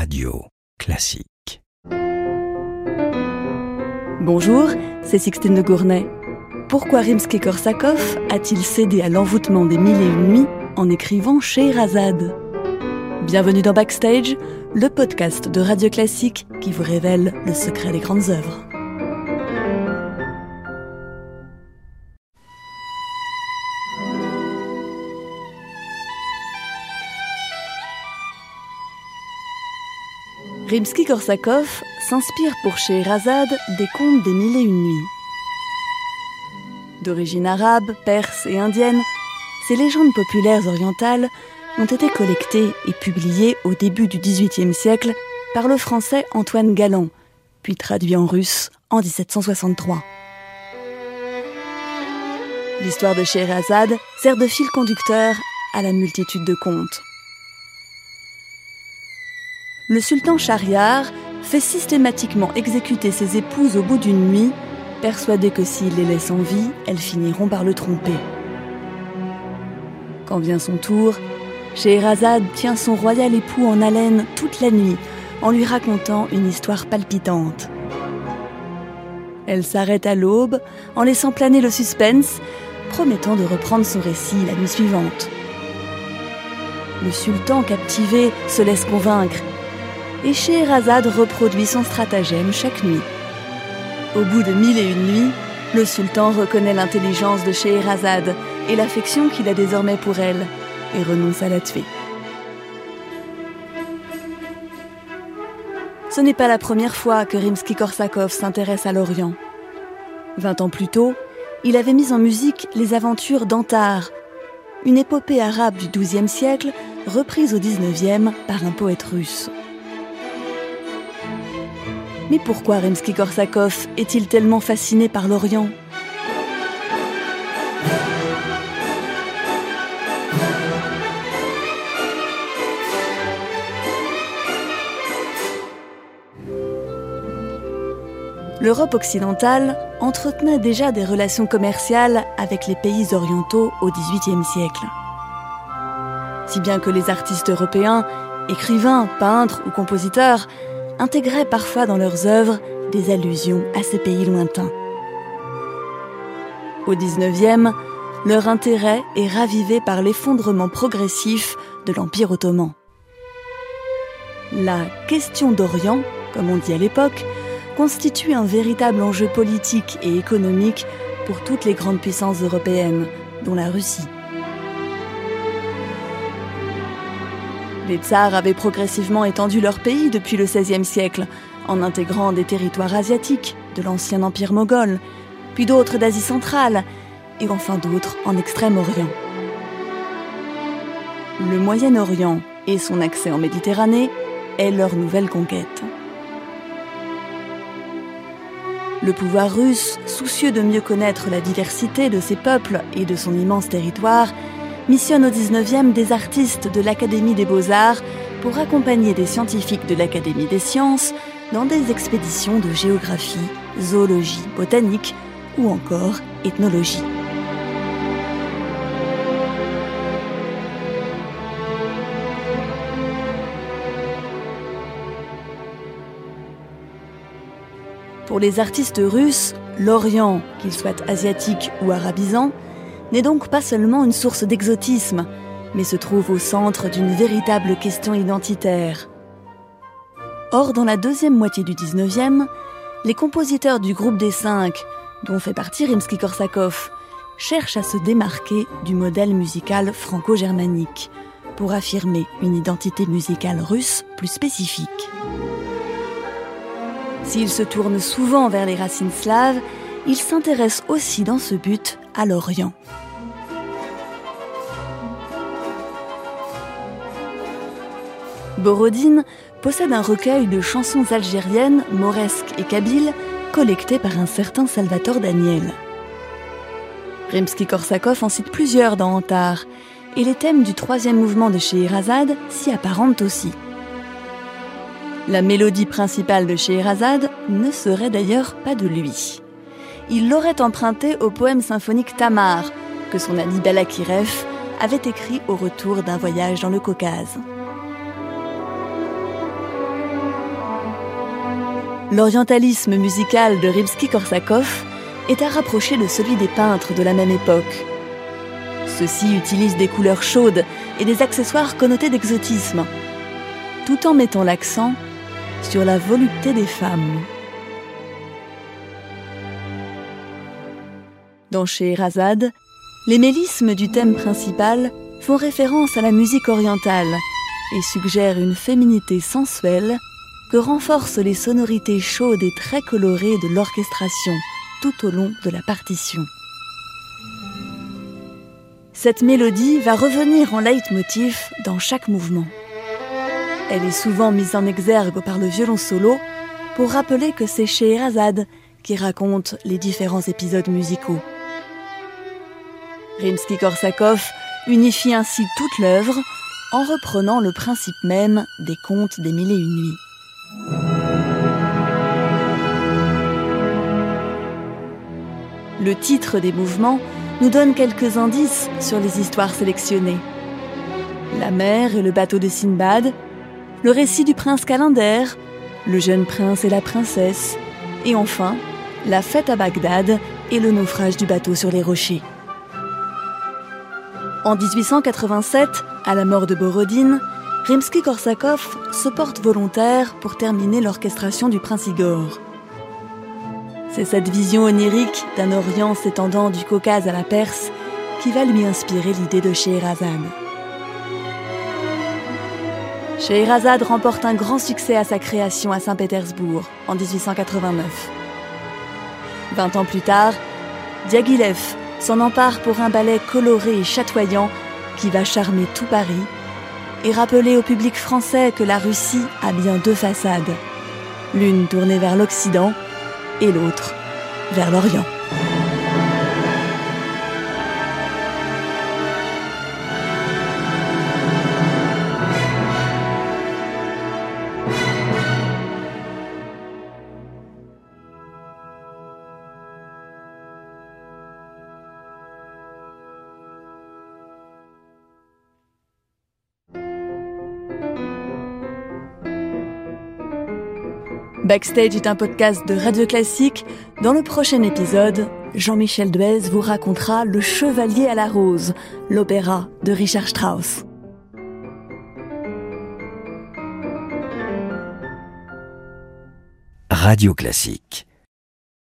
Radio Classique. Bonjour, c'est Sixtine de Gournay. Pourquoi Rimsky-Korsakov a-t-il cédé à l'envoûtement des mille et une nuits en écrivant Scheherazade? Bienvenue dans Backstage, le podcast de Radio Classique qui vous révèle le secret des grandes œuvres. Rimsky-Korsakov s'inspire pour Scheherazade des contes des mille et une nuits. D'origine arabe, perse et indienne, ces légendes populaires orientales ont été collectées et publiées au début du XVIIIe siècle par le français Antoine Galland, puis traduit en russe en 1763. L'histoire de Scheherazade sert de fil conducteur à la multitude de contes le sultan Shahriar fait systématiquement exécuter ses épouses au bout d'une nuit, persuadé que s'il les laisse en vie, elles finiront par le tromper. Quand vient son tour, Scheherazade tient son royal époux en haleine toute la nuit en lui racontant une histoire palpitante. Elle s'arrête à l'aube en laissant planer le suspense, promettant de reprendre son récit la nuit suivante. Le sultan captivé se laisse convaincre et Scheherazade reproduit son stratagème chaque nuit. Au bout de mille et une nuits, le sultan reconnaît l'intelligence de Scheherazade et l'affection qu'il a désormais pour elle et renonce à la tuer. Ce n'est pas la première fois que Rimsky-Korsakov s'intéresse à l'Orient. Vingt ans plus tôt, il avait mis en musique les aventures d'Antar, une épopée arabe du XIIe siècle reprise au XIXe par un poète russe. Mais pourquoi Rimsky-Korsakov est-il tellement fasciné par l'Orient? L'Europe occidentale entretenait déjà des relations commerciales avec les pays orientaux au XVIIIe siècle. Si bien que les artistes européens, écrivains, peintres ou compositeurs intégraient parfois dans leurs œuvres des allusions à ces pays lointains. Au XIXe, leur intérêt est ravivé par l'effondrement progressif de l'Empire ottoman. La question d'Orient, comme on dit à l'époque, constitue un véritable enjeu politique et économique pour toutes les grandes puissances européennes, dont la Russie. Les tsars avaient progressivement étendu leur pays depuis le XVIe siècle, en intégrant des territoires asiatiques de l'ancien empire moghol, puis d'autres d'Asie centrale, et enfin d'autres en Extrême-Orient. Le Moyen-Orient et son accès en Méditerranée est leur nouvelle conquête. Le pouvoir russe, soucieux de mieux connaître la diversité de ses peuples et de son immense territoire, missionne au 19e des artistes de l'Académie des beaux-arts pour accompagner des scientifiques de l'Académie des sciences dans des expéditions de géographie, zoologie, botanique ou encore ethnologie. Pour les artistes russes, l'Orient, qu'il soit asiatique ou arabisant, n'est donc pas seulement une source d'exotisme, mais se trouve au centre d'une véritable question identitaire. Or, dans la deuxième moitié du 19e, les compositeurs du groupe des cinq, dont fait partie Rimsky-Korsakov, cherchent à se démarquer du modèle musical franco-germanique pour affirmer une identité musicale russe plus spécifique. S'ils se tournent souvent vers les racines slaves, ils s'intéressent aussi dans ce but à l'Orient. Borodine possède un recueil de chansons algériennes, mauresques et kabyles collectées par un certain Salvatore Daniel. Rimsky-Korsakov en cite plusieurs dans Antar, et les thèmes du troisième mouvement de Scheherazade s'y apparentent aussi. La mélodie principale de Scheherazade ne serait d'ailleurs pas de lui il l'aurait emprunté au poème symphonique Tamar, que son ami Balakirev avait écrit au retour d'un voyage dans le Caucase. L'orientalisme musical de Rimsky-Korsakov est à rapprocher de celui des peintres de la même époque. Ceux-ci utilisent des couleurs chaudes et des accessoires connotés d'exotisme, tout en mettant l'accent sur la volupté des femmes. Dans Scheherazade, les mélismes du thème principal font référence à la musique orientale et suggèrent une féminité sensuelle que renforcent les sonorités chaudes et très colorées de l'orchestration tout au long de la partition. Cette mélodie va revenir en leitmotiv dans chaque mouvement. Elle est souvent mise en exergue par le violon solo pour rappeler que c'est Scheherazade qui raconte les différents épisodes musicaux. Rimsky-Korsakov unifie ainsi toute l'œuvre en reprenant le principe même des contes des mille et une nuits. Le titre des mouvements nous donne quelques indices sur les histoires sélectionnées. La mer et le bateau de Sinbad, le récit du prince Calender, le jeune prince et la princesse, et enfin la fête à Bagdad et le naufrage du bateau sur les rochers. En 1887, à la mort de Borodine, Rimsky-Korsakov se porte volontaire pour terminer l'orchestration du prince Igor. C'est cette vision onirique d'un Orient s'étendant du Caucase à la Perse qui va lui inspirer l'idée de Scheherazade. Scheherazade remporte un grand succès à sa création à Saint-Pétersbourg en 1889. Vingt ans plus tard, Diaghilev s'en empare pour un ballet coloré et chatoyant qui va charmer tout Paris et rappeler au public français que la Russie a bien deux façades, l'une tournée vers l'Occident et l'autre vers l'Orient. Backstage est un podcast de Radio Classique. Dans le prochain épisode, Jean-Michel Duez vous racontera Le Chevalier à la Rose, l'opéra de Richard Strauss. Radio Classique